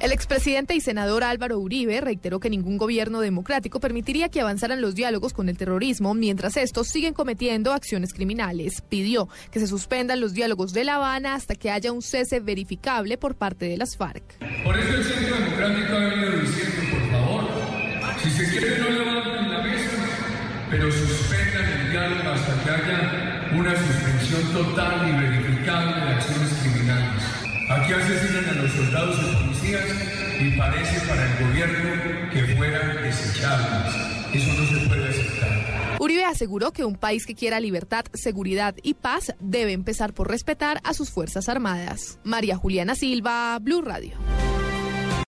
El expresidente y senador Álvaro Uribe reiteró que ningún gobierno democrático permitiría que avanzaran los diálogos con el terrorismo mientras estos siguen cometiendo acciones criminales. Pidió que se suspendan los diálogos de La Habana hasta que haya un cese verificable por parte de las FARC. Por eso el Centro Democrático ha venido diciendo, por favor, si se quiere no levanten la mesa, pero suspendan el diálogo hasta que haya una suspensión total y verificable de acciones los soldados y policías y parece para el gobierno que fueran desechables. Eso no se puede aceptar. Uribe aseguró que un país que quiera libertad, seguridad y paz debe empezar por respetar a sus Fuerzas Armadas. María Juliana Silva, Blue Radio.